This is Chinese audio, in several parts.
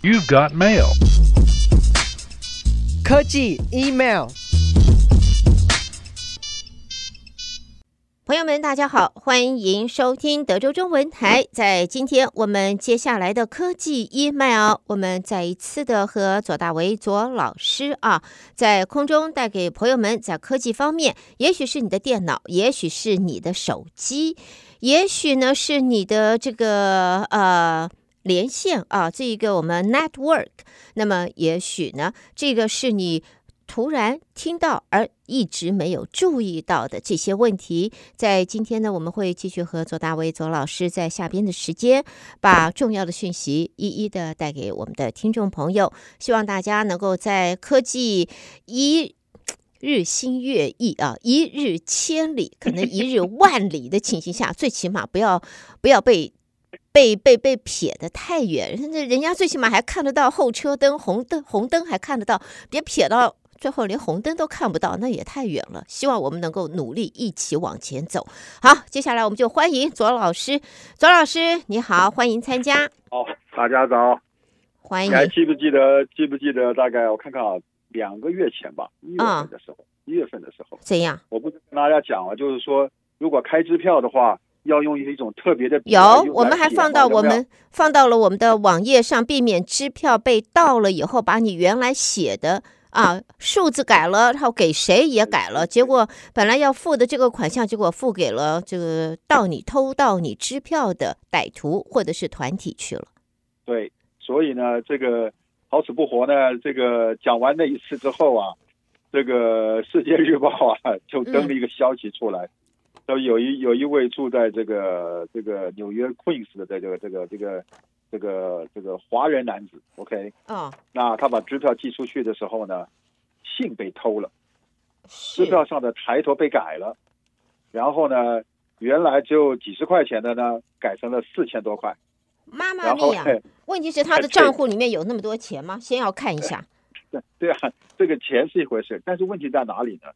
You've got mail. 科技 email。朋友们，大家好，欢迎收听德州中文台。在今天我们接下来的科技 email，我们再一次的和左大为左老师啊，在空中带给朋友们在科技方面，也许是你的电脑，也许是你的手机，也许呢是你的这个呃连线啊，这一个我们 network，那么也许呢这个是你。突然听到而一直没有注意到的这些问题，在今天呢，我们会继续和左大为左老师在下边的时间，把重要的讯息一一的带给我们的听众朋友。希望大家能够在科技一日新月异啊，一日千里，可能一日万里的情形下，最起码不要不要被被被被撇的太远。人家最起码还看得到后车灯、红灯、红灯还看得到，别撇到。最后连红灯都看不到，那也太远了。希望我们能够努力一起往前走。好，接下来我们就欢迎左老师。左老师，你好，欢迎参加。好，大家早。欢迎。你还记不记得？记不记得？大概我看看啊，两个月前吧，一月份的时候，嗯、一月份的时候。怎样？我不跟大家讲了，就是说，如果开支票的话，要用一种特别的笔。有，我们还放到我们放到了我们的网页上，避免支票被盗了以后，把你原来写的。啊，数字改了，然后给谁也改了，结果本来要付的这个款项，结果付给了这个盗你偷盗你支票的歹徒或者是团体去了。对，所以呢，这个好死不活呢，这个讲完那一次之后啊，这个《世界日报》啊就登了一个消息出来，说、嗯、有一有一位住在这个这个纽约 Queens 的这个这个这个。这个这个华人男子，OK，啊，oh. 那他把支票寄出去的时候呢，信被偷了，支票上的抬头被改了，然后呢，原来只有几十块钱的呢，改成了四千多块。妈妈咪呀！问题是他的账户里面有那么多钱吗？先要看一下。对对啊，这个钱是一回事，但是问题在哪里呢？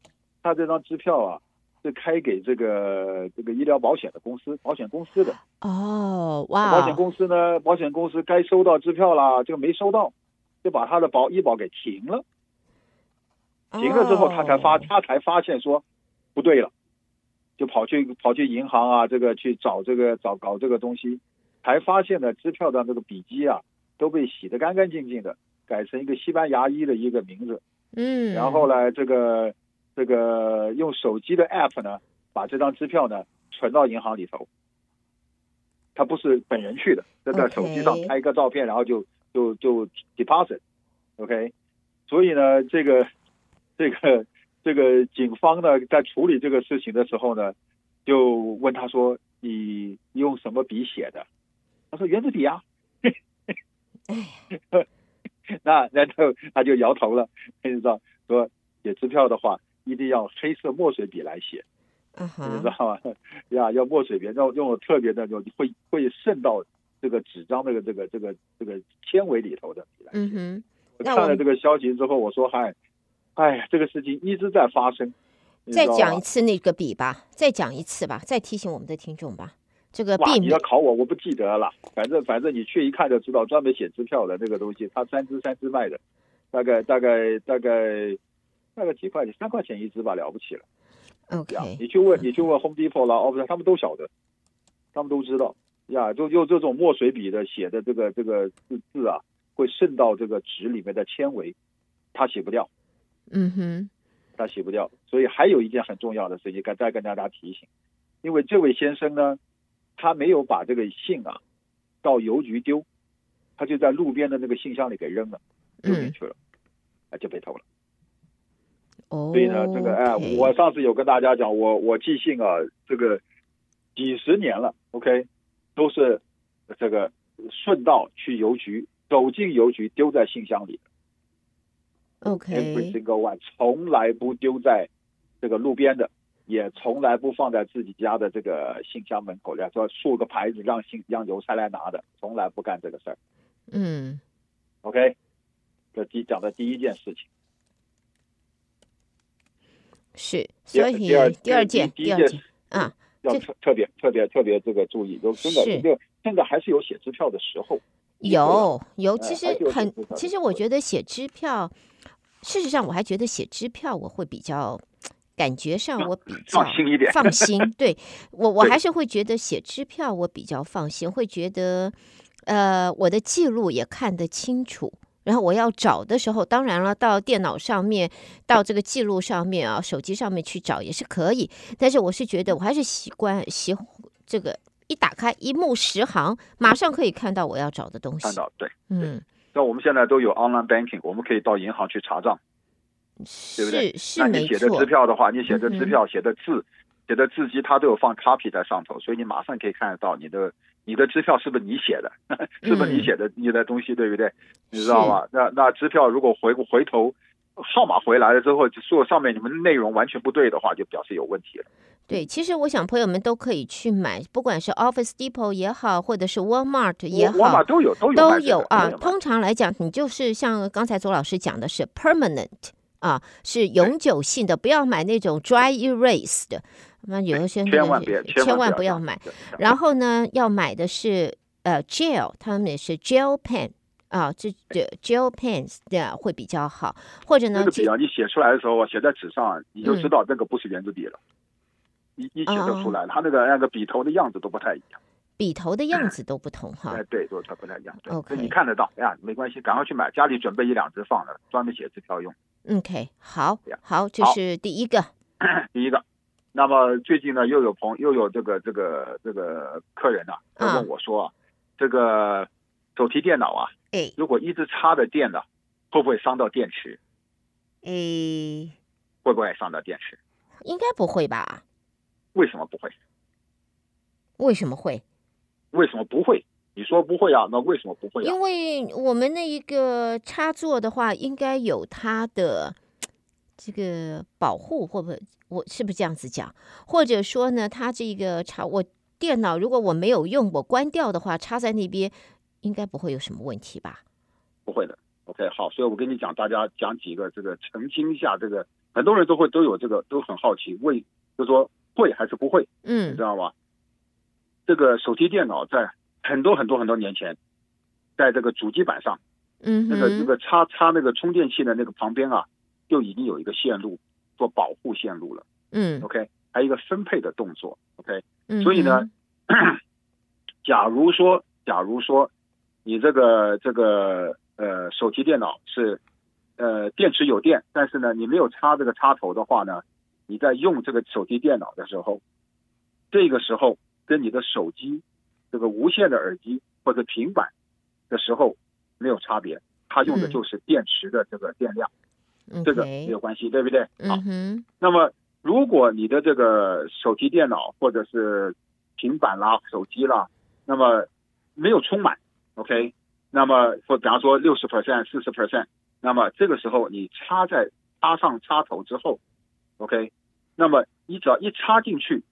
他这张支票啊。是开给这个这个医疗保险的公司，保险公司的哦，哇！保险公司呢，保险公司该收到支票啦，这个没收到，就把他的保医保给停了。停了之后，他才发，他才发现说不对了，就跑去跑去银行啊，这个去找这个找搞这个东西，才发现呢，支票的这个笔迹啊都被洗得干干净净的，改成一个西班牙裔的一个名字。嗯，然后呢，这个。这个用手机的 app 呢，把这张支票呢存到银行里头。他不是本人去的，就在手机上拍一个照片，然后就就就 deposit，OK。所以呢，这个这个这个警方呢在处理这个事情的时候呢，就问他说：“你用什么笔写的？”他说：“圆珠笔啊。”那然后他就摇头了，你知道，说写支票的话。一定要黑色墨水笔来写，uh. 你知道吗？呀，要墨水笔，要用特别的，就会会渗到这个纸张那个这个这个这个纤维里头的笔来写。嗯哼、uh，huh. 我看了这个消息之后，我说：“嗨，哎呀，这个事情一直在发生。”再讲一次那个笔吧，再讲一次吧，再提醒我们的听众吧。这个笔，你要考我，我不记得了。反正反正你去一看就知道，专门写支票的那个东西，它三支三支卖的，大概大概大概。大概几块钱，三块钱一支吧，了不起了。OK，你去问，你去问 Home Depot 啦，哦不是，他们都晓得，他们都知道呀。就用这种墨水笔的写的这个这个字字啊，会渗到这个纸里面的纤维，它洗不掉。嗯哼，它洗不掉。所以还有一件很重要的事情，该再跟大家提醒，因为这位先生呢，他没有把这个信啊到邮局丢，他就在路边的那个信箱里给扔了，丢进去了，啊、嗯、就被偷了。所以呢，这个哎，我上次有跟大家讲，我我寄信啊，这个几十年了，OK，都是这个顺道去邮局，走进邮局丢在信箱里，OK，Every single one，从来不丢在这个路边的，也从来不放在自己家的这个信箱门口，说竖个牌子让信让邮差来拿的，从来不干这个事儿。嗯，OK，这第讲的第一件事情。是，所以第二第二件第二件啊，要特特别特别特别这个注意，就真的这个现在还是有写支票的时候，有有，其实很，其实我觉得写支票，事实上我还觉得写支票我会比较。感觉上我比较放心一点，放心。对 我，我还是会觉得写支票我比较放心，会觉得，呃，我的记录也看得清楚。然后我要找的时候，当然了，到电脑上面，到这个记录上面啊，手机上面去找也是可以。但是我是觉得，我还是习惯习这个一打开一目十行，马上可以看到我要找的东西。看到对，嗯。那我们现在都有 online banking，我们可以到银行去查账。对不对？那你写的支票的话，你写的支票写的字，写的字迹，它都有放 copy 在上头，所以你马上可以看得到你的你的支票是不是你写的，是不是你写的你的东西，对不对？你知道吧？那那支票如果回回头号码回来了之后，就说上面你们内容完全不对的话，就表示有问题了。对，其实我想朋友们都可以去买，不管是 Office Depot 也好，或者是 Walmart 也好，Walmart 都有都有都有啊。通常来讲，你就是像刚才左老师讲的是 permanent。啊，是永久性的，不要买那种 dry erase 的。那有一些千万别，千万不要买。然后呢，要买的是呃 gel，他们也是 gel pen 啊，这这 gel pens 的会比较好。或者呢，这个笔啊，你写出来的时候写在纸上，你就知道这个不是圆珠笔了。一一写就出来了，它那个那个笔头的样子都不太一样。笔头的样 子都不同哈。哎，对，都它不太一样。OK，你看得到呀，没关系，赶快去买，家里准备一两支放着，专门写支票用。OK，好，好，这是第一个，第一个。那么最近呢，又有朋又有这个这个这个客人啊，他问我说，啊，这个手提电脑啊，哎，如果一直插着电呢，会不会伤到电池？哎，会不会伤到电池？应该不会吧？为什么不会？为什么会？为什么不会？你说不会啊？那为什么不会啊？因为我们那一个插座的话，应该有它的这个保护，会不会？我是不是这样子讲？或者说呢，它这个插我电脑，如果我没有用，我关掉的话，插在那边应该不会有什么问题吧？不会的。OK，好，所以我跟你讲，大家讲几个这个澄清一下，这个很多人都会都有这个都很好奇，为就说会还是不会？嗯，你知道吗？这个手提电脑在。很多很多很多年前，在这个主机板上，嗯，那个那个插插那个充电器的那个旁边啊，就已经有一个线路做保护线路了，嗯，OK，还有一个分配的动作，OK，嗯，所以呢，假如说假如说你这个这个呃手提电脑是呃电池有电，但是呢你没有插这个插头的话呢，你在用这个手提电脑的时候，这个时候跟你的手机。这个无线的耳机或者平板的时候没有差别，它用的就是电池的这个电量，嗯、这个没有关系，对不对？好，嗯、那么如果你的这个手提电脑或者是平板啦、手机啦，那么没有充满，OK，那么或比方说六十 percent、四十 percent，那么这个时候你插在插上插头之后，OK，那么你只要一插进去，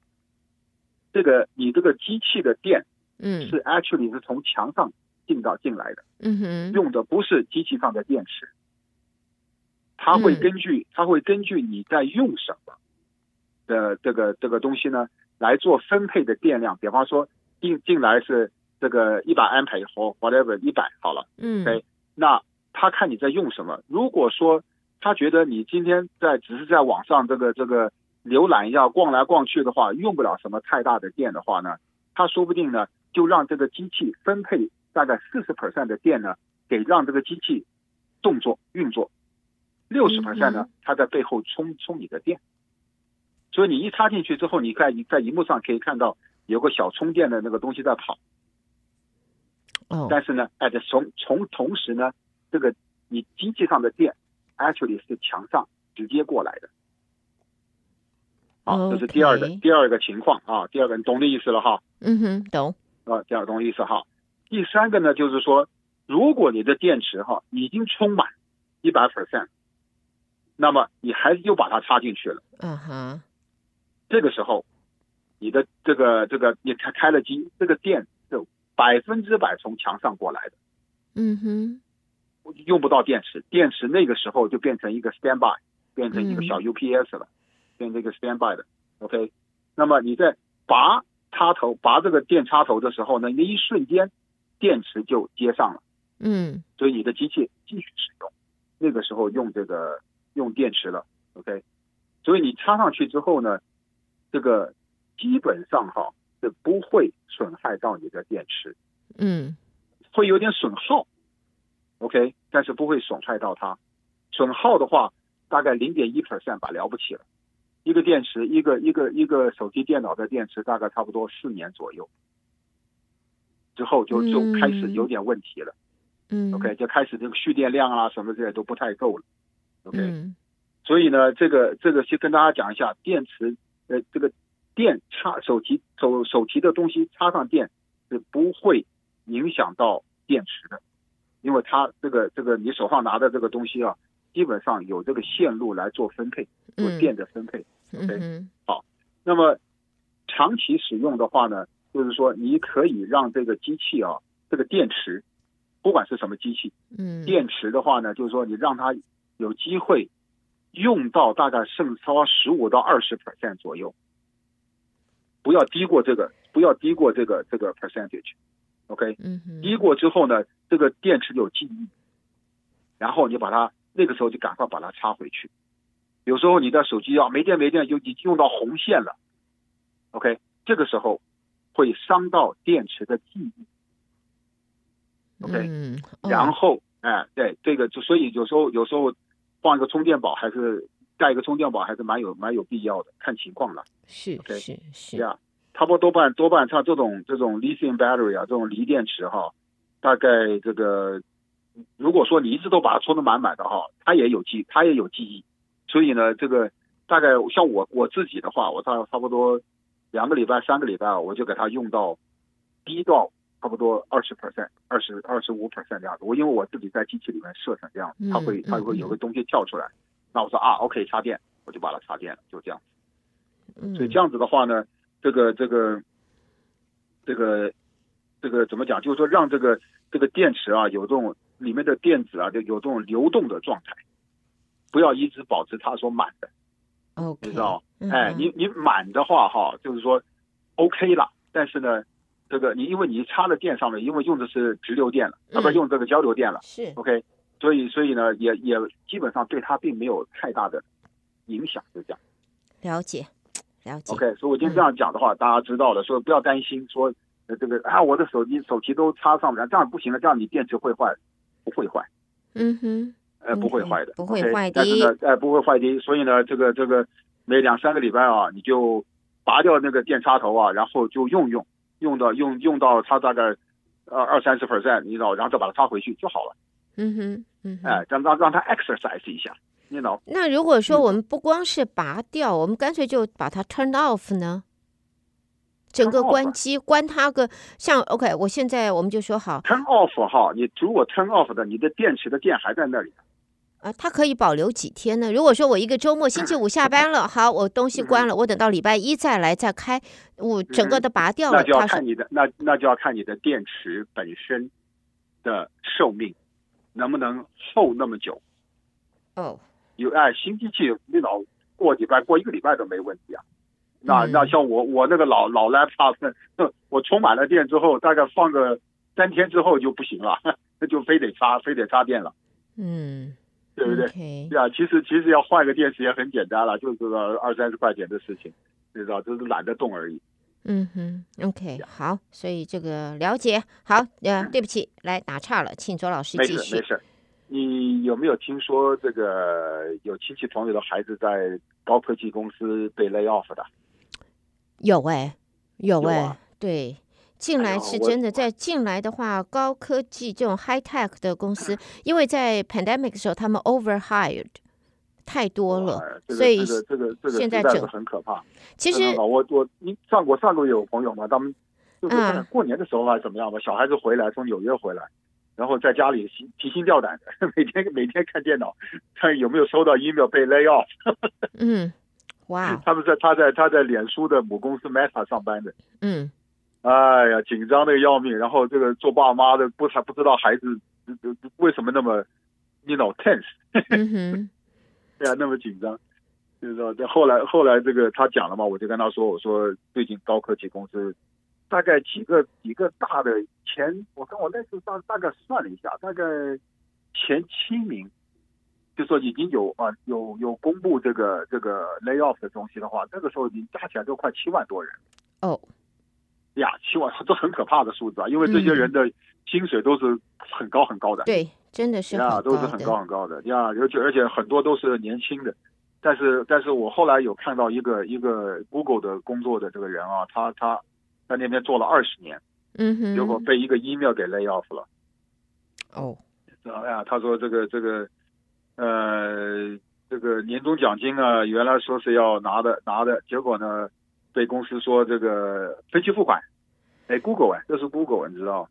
这个你这个机器的电。嗯，是 actually 是从墙上进到进来的，嗯哼，用的不是机器上的电池，它会根据它会根据你在用什么的这个这个东西呢来做分配的电量，比方说进进来是这个一百安培或 whatever 一百好了，嗯，OK，那他看你在用什么，如果说他觉得你今天在只是在网上这个这个浏览一下逛来逛去的话，用不了什么太大的电的话呢，他说不定呢。就让这个机器分配大概四十 percent 的电呢，给让这个机器动作运作，六十 percent 呢，它在背后充充你的电。所以你一插进去之后，你看你在荧幕上可以看到有个小充电的那个东西在跑。哦。但是呢，哎，从从同时呢，这个你机器上的电 actually 是墙上直接过来的。好，这是第二个第二个情况啊，第二个你懂的意思了哈。嗯哼，懂。啊，第二懂意思哈。第三个呢，就是说，如果你的电池哈已经充满一百 percent，那么你还是又把它插进去了。嗯哼。这个时候，你的这个这个你开开了机，这个电是百分之百从墙上过来的。嗯哼。用不到电池，电池那个时候就变成一个 standby，变成一个小 UPS 了，变成一个 standby 的。OK。那么你在拔。插头拔这个电插头的时候呢，那一瞬间电池就接上了，嗯，所以你的机器继续使用，那个时候用这个用电池了，OK，所以你插上去之后呢，这个基本上哈是不会损害到你的电池，嗯，会有点损耗，OK，但是不会损害到它，损耗的话大概零点一 percent 吧，了不起了，一个电池，一个一个一个手机电脑的电池大概差不多四年左右，之后就就开始有点问题了。嗯，OK，就开始这个蓄电量啊什么这些都不太够了，OK，、嗯、所以呢，这个这个先跟大家讲一下，电池呃这个电插手提手手提的东西插上电是不会影响到电池的，因为它这个这个你手上拿的这个东西啊，基本上有这个线路来做分配，做电的分配、嗯、，OK，、嗯、好，那么长期使用的话呢，就是说你可以让这个机器啊，这个电池。不管是什么机器，嗯，电池的话呢，就是说你让它有机会用到大概剩超十五到二十 percent 左右，不要低过这个，不要低过这个这个 percentage，OK，嗯，低过之后呢，这个电池有记忆，然后你把它那个时候就赶快把它插回去。有时候你的手机要没电没电，就已经用到红线了，OK，这个时候会伤到电池的记忆。OK，、嗯哦、然后哎，对这个就所以有时候有时候放一个充电宝还是带一个充电宝还是蛮有蛮有必要的，看情况了。是 OK，是是，呀，差不多多半多半像这种这种 lithium battery 啊，这种锂电池哈，大概这个如果说你一直都把它充的满满的哈，它也有记它也有记忆，所以呢，这个大概像我我自己的话，我大概差不多两个礼拜三个礼拜我就给它用到低到。差不多二十 percent，二十二十五 percent 这样子。我因为我自己在机器里面设成这样子，它会它会有个东西跳出来，嗯、那我说啊，OK，插电，我就把它插电了，就这样。嗯，所以这样子的话呢，这个这个这个这个怎么讲？就是说让这个这个电池啊有这种里面的电子啊就有这种流动的状态，不要一直保持它说满的。OK，你知道？嗯、哎，你你满的话哈，就是说 OK 了，但是呢。这个你因为你插了电上面，因为用的是直流电了，啊不是用这个交流电了，是 OK，所以所以呢也也基本上对它并没有太大的影响，就这样。了解，了解。OK，所以我今天这样讲的话，嗯、大家知道了，说不要担心说呃这个啊我的手机手机都插上面，这样不行了，这样你电池会坏，不会坏。嗯哼，呃不会坏的，不会坏的。但是呢，哎不会坏的，所以呢这个这个每两三个礼拜啊，你就拔掉那个电插头啊，然后就用用。用到用用到它大概呃二三十 percent，你知道，然后再把它插回去就好了。嗯哼，嗯哼，哎，让让让它 exercise 一下，你知道。那如果说我们不光是拔掉，嗯、我们干脆就把它 turn off 呢？整个关机，关它个像 OK，我现在我们就说好 turn off 哈，你如果 turn off 的，你的电池的电还在那里。啊，它可以保留几天呢？如果说我一个周末星期五下班了，好，我东西关了，我等到礼拜一再来再开，我整个的拔掉了。那就要看你的，那那就要看你的电池本身的寿命能不能厚那么久。哦，有哎，新机器你老过礼拜过一个礼拜都没问题啊。那那像我我那个老老 laptop，我充满了电之后，大概放个三天之后就不行了，那就非得插非得插电了。嗯。对不对？对.啊，其实其实要换个电池也很简单了，就是个二三十块钱的事情，你知道，就是懒得动而已。嗯哼，OK，好，所以这个了解好。呃，对不起，来打岔了，请左老师继续。没事没事。你有没有听说这个有亲戚朋友的孩子在高科技公司被 lay off 的？有哎，有哎，有啊、对。进来是真的，在进来的话，高科技这种 high tech 的公司，因为在 pandemic 的时候，他们 overhired 太多了，所以这个这个这个现在整很可怕。其实我我你上我上个月有朋友嘛，他们就是过年的时候还是怎么样吧，小孩子回来从纽约回来，然后在家里提心吊胆的，每天每天看电脑，看有没有收到 email 被 lay off。嗯，哇，他们在他在他在脸书的母公司 Meta 上班的。嗯。哎呀，紧张的要命，然后这个做爸妈的不还不知道孩子为什么那么，you know tense，对啊，那么紧张，就是说，这后来后来这个他讲了嘛，我就跟他说，我说最近高科技公司大概几个几个大的前，我跟我那时候大大概算了一下，大概前七名，就说已经有啊有有公布这个这个 lay off 的东西的话，那个时候已经加起来都快七万多人。哦，呀，七万这很可怕的数字啊，因为这些人的薪水都是很高很高的。嗯、对，真的是呀，都是很高很高的呀，而且而且很多都是年轻的。但是，但是我后来有看到一个一个 Google 的工作的这个人啊，他他在那边做了二十年，嗯哼，结果被一个 email 给 lay off 了。哦，哎呀，他说这个这个，呃，这个年终奖金啊，原来说是要拿的拿的，结果呢，被公司说这个分期付款。哎，Google 哎，这是 Google，你知道？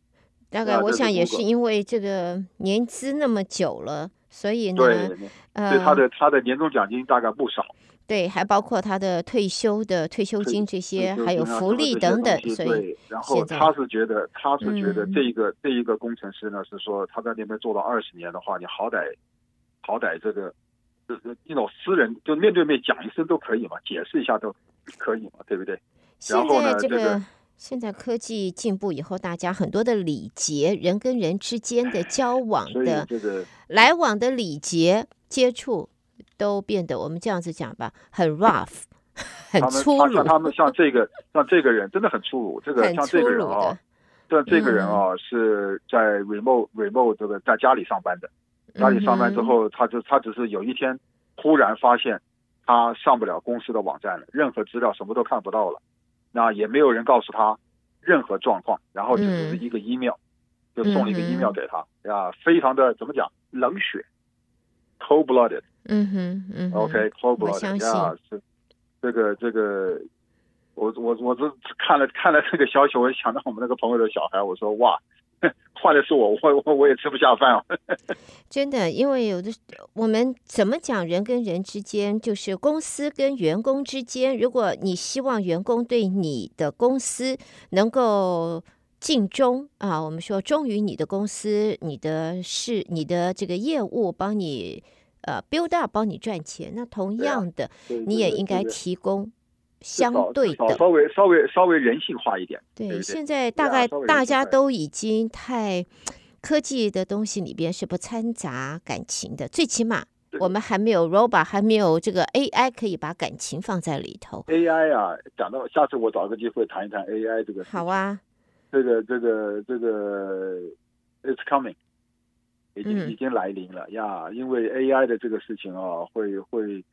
大概我想也是因为这个年资那么久了。所以呢，对，呃，他的他的年终奖金大概不少，对，还包括他的退休的退休金这些，还有福利等等。所以，然后他是觉得，他是觉得这一个这一个工程师呢，是说他在那边做了二十年的话，你好歹好歹这个就是那种私人就面对面讲一声都可以嘛，解释一下都可以嘛，对不对？然后呢，这个。现在科技进步以后，大家很多的礼节，人跟人之间的交往的、这个、来往的礼节接触，都变得我们这样子讲吧，很 rough，很粗鲁。像他们像这个像这个人真的很粗鲁，这个像这个人啊，像这个人啊是在 remote remote 这个在家里上班的，家里上班之后，他就他只是有一天忽然发现他上不了公司的网站了，任何资料什么都看不到了。那也没有人告诉他任何状况，然后就只是一个 email，、嗯、就送了一个 email 给他，呀、嗯，非常的怎么讲，冷血，cold blooded，嗯哼，嗯，OK，cold blooded，呀，是这个这个，我我我这看了看了这个消息，我想到我们那个朋友的小孩，我说哇。换的是我，我我我也吃不下饭哦。真的，因为有的我们怎么讲，人跟人之间，就是公司跟员工之间，如果你希望员工对你的公司能够尽忠啊，我们说忠于你的公司，你的事，你的这个业务，帮你呃 build up，帮你赚钱，那同样的，你也应该提供。相对的，稍微稍微稍微人性化一点。对，对对，现在大概大家都已经太科技的东西里边是不掺杂感情的，最起码我们还没有 robot，还没有这个 AI 可以把感情放在里头。AI 啊，讲到下次我找个机会谈一谈 AI 这个。好啊，这个这个这个，It's coming，已经、嗯、已经来临了呀，因为 AI 的这个事情啊，会会。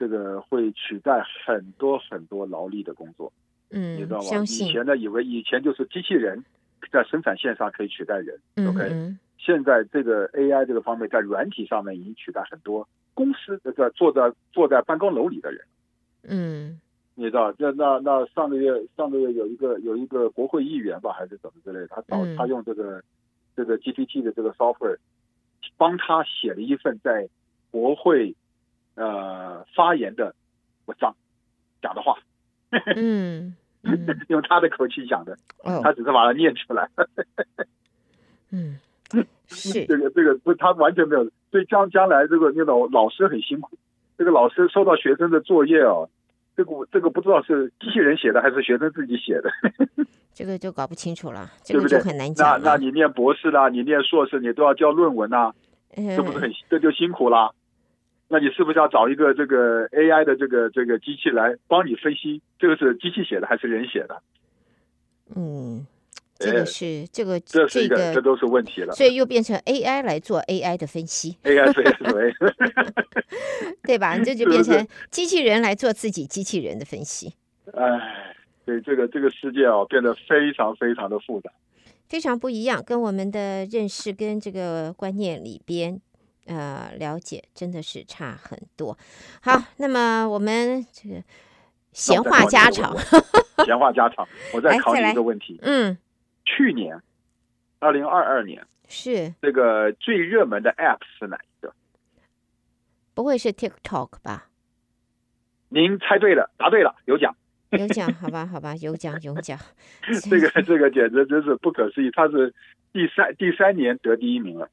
这个会取代很多很多劳力的工作，嗯，你知道吗？以前呢，以为以前就是机器人在生产线上可以取代人，嗯，OK。现在这个 AI 这个方面在软体上面已经取代很多公司这个坐在坐在办公楼里的人，嗯，你知道？那那那上个月上个月有一个有一个国会议员吧，还是怎么之类的，他找他用这个、嗯、这个 GPT 的这个 software 帮他写了一份在国会。呃，发言的文章讲的话，嗯，用他的口气讲的，哦，他只是把它念出来，嗯，是。这个这个不，他完全没有，所以将将来这个那种老师很辛苦，这个老师收到学生的作业哦，这个这个不知道是机器人写的还是学生自己写的，这个就搞不清楚了，这个就很难讲。那那你念博士啦，你念硕士，你都要交论文呐，这不是很这就辛苦啦。那你是不是要找一个这个 AI 的这个这个机器来帮你分析，这个是机器写的还是人写的？嗯，这个是、哎、这个这是一个、这个、这都是问题了。所以又变成 AI 来做 AI 的分析。AI 对对，对吧？这 就变成机器人来做自己机器人的分析。哎，对这个这个世界啊，变得非常非常的复杂，非常不一样，跟我们的认识跟这个观念里边。呃，了解真的是差很多。好，那么我们这个闲话家常，闲话家常，我再考你一个问题。嗯，去年二零二二年是这个最热门的 App 是哪一个？不会是 TikTok 吧？您猜对了，答对了，有奖，有奖，好吧，好吧，有奖，有奖。这个 这个简直真是不可思议，他是第三第三年得第一名了。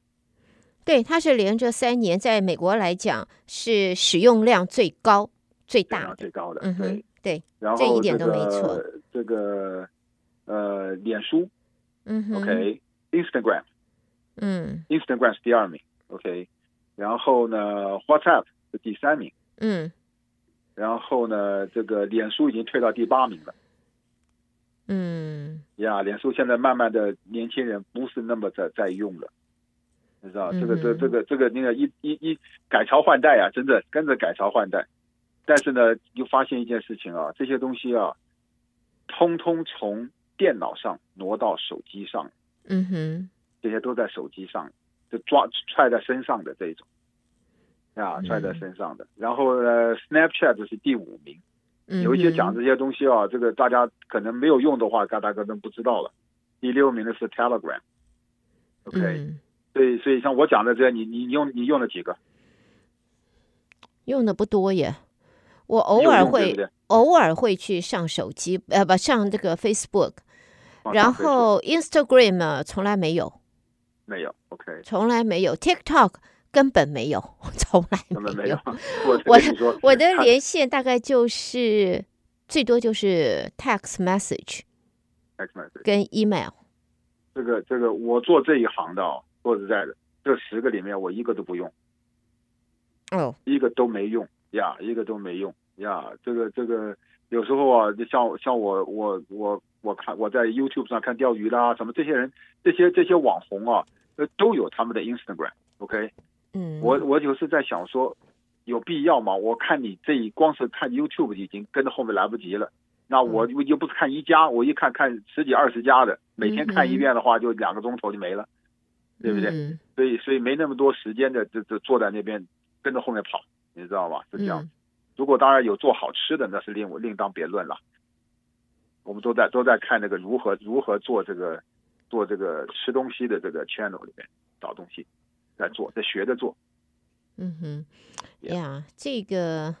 对，它是连着三年，在美国来讲是使用量最高、最大的、最高的。嗯哼，对，然后、这一点都没错。这个呃，脸书，嗯哼，OK，Instagram，嗯，Instagram 是第二名，OK，然后呢，WhatsApp 是第三名，嗯然后呢，这个脸书已经退到第八名了。嗯呀，脸书现在慢慢的年轻人不是那么在在用了，你知道，这个这这个这个那个一一一改朝换代啊，真的跟着改朝换代，但是呢，又发现一件事情啊，这些东西啊，通通从电脑上挪到手机上，嗯哼，这些都在手机上，就抓揣在身上的这种，啊，揣在身上的，然后呢，Snapchat 是第五名。有一些讲这些东西啊，这个大家可能没有用的话，大家可能不知道了。第六名的是 Telegram，OK，、okay? 嗯、所以所以像我讲的这些，你你用你用了几个？用的不多耶，我偶尔会对对偶尔会去上手机，呃，不上这个 Facebook，然后 Instagram 从来没有，没有，OK，从来没有 TikTok。根本没有，从来没有。我我我的连线大概就是最多就是 text message，跟 email。这个这个，我做这一行的，说实在的，这十个里面我一个都不用。哦，一个都没用呀，一个都没用呀。这个这个，有时候啊，就像像我我我我看我在 YouTube 上看钓鱼啦，什么这些人，这些这些网红啊，都有他们的 Instagram，OK。嗯，我我就是在想说，有必要吗？我看你这一光是看 YouTube 已经跟着后面来不及了。那我又不是看一家，我一看看十几二十家的，每天看一遍的话，就两个钟头就没了，嗯、对不对？所以所以没那么多时间的，就就坐在那边跟着后面跑，你知道吧？是这样。嗯、如果当然有做好吃的，那是另另当别论了。我们都在都在看那个如何如何做这个做这个吃东西的这个 channel 里面找东西。在做，在学着做。嗯哼，呀，这个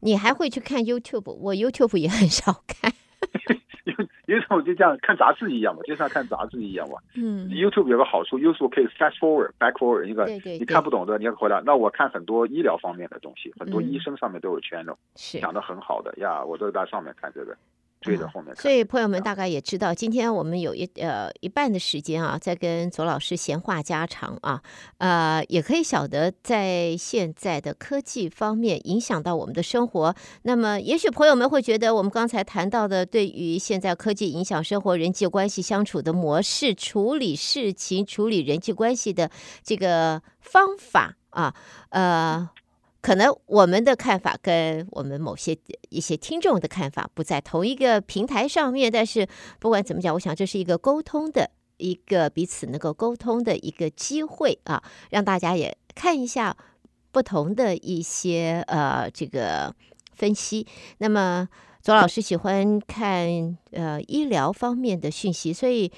你还会去看 YouTube？我 YouTube 也很少看。因为因为我就这样看杂志一样嘛，就像看杂志一样嘛。嗯，YouTube 有个好处，YouTube 可以 fast forward、back forward，一个对对对，你看不懂的，你要回来。那我看很多医疗方面的东西，很多医生上面都有 channel，是讲的很好的呀，我都在上面看这个。对的，后面。所以朋友们大概也知道，今天我们有一呃一半的时间啊，在跟左老师闲话家常啊，呃，也可以晓得在现在的科技方面影响到我们的生活。那么，也许朋友们会觉得，我们刚才谈到的，对于现在科技影响生活、人际关系相处的模式、处理事情、处理人际关系的这个方法啊，呃。可能我们的看法跟我们某些一些听众的看法不在同一个平台上面，但是不管怎么讲，我想这是一个沟通的一个彼此能够沟通的一个机会啊，让大家也看一下不同的一些呃这个分析。那么左老师喜欢看呃医疗方面的讯息，所以。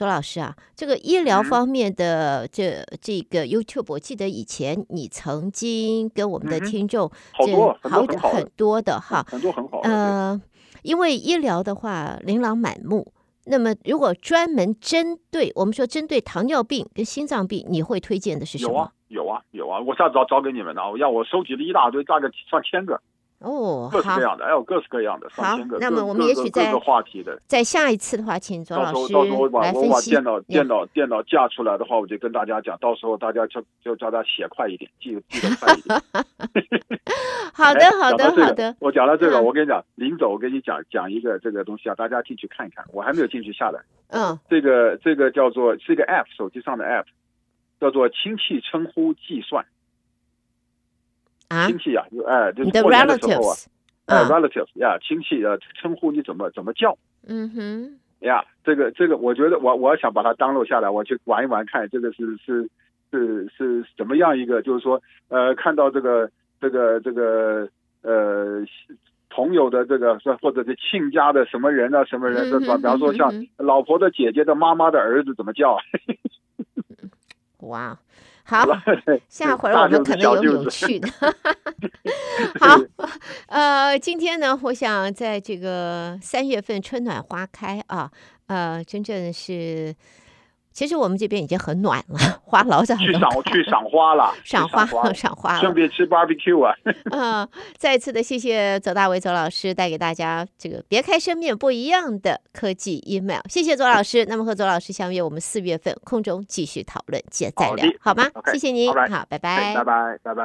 左老师啊，这个医疗方面的这、嗯、这个 YouTube，我记得以前你曾经跟我们的听众、嗯、好多好很很多的哈，很多很好。呃，因为医疗的话琳琅满目，那么如果专门针对我们说针对糖尿病跟心脏病，你会推荐的是什么？有啊有啊有啊，我下次找找给你们的，啊要我收集了一大堆，大概上千个。哦，各式各样的，还有各式各样的，好，那么我们也许在话题的，在下一次的话，请左老师到时候我把。我把电脑电脑电脑架出来的话，我就跟大家讲，到时候大家就就叫他写快一点，记记得快一点。好的，好的，好的。我讲到这个，我跟你讲，临走我跟你讲讲一个这个东西啊，大家进去看一看，我还没有进去下载。嗯，这个这个叫做是一个 app，手机上的 app，叫做亲戚称呼计算。啊，亲戚啊，哎，就是过年的时候啊。Uh, relatives 呀，亲戚呃，称呼你怎么怎么叫？嗯哼，呀，这个这个，我觉得我我想把它 download 下来，我去玩一玩，看这个是是是是怎么样一个，就是说呃，看到这个这个这个呃朋友的这个或者是亲家的什么人啊什么人，比方说像老婆的姐姐的妈妈的儿子怎么叫？哇。好，下回我们可能有有趣的。好，呃，今天呢，我想在这个三月份春暖花开啊，呃，真正是其实我们这边已经很暖了，花老早去赏去赏花了，赏花赏花，顺便吃 barbecue 啊。嗯，再次的谢谢左大为左老师带给大家这个别开生面不一样的科技 email，谢谢左老师。那么和左老师相约，我们四月份空中继续讨论，接着再聊，好，好吗谢谢您，好，拜拜，拜拜，拜拜。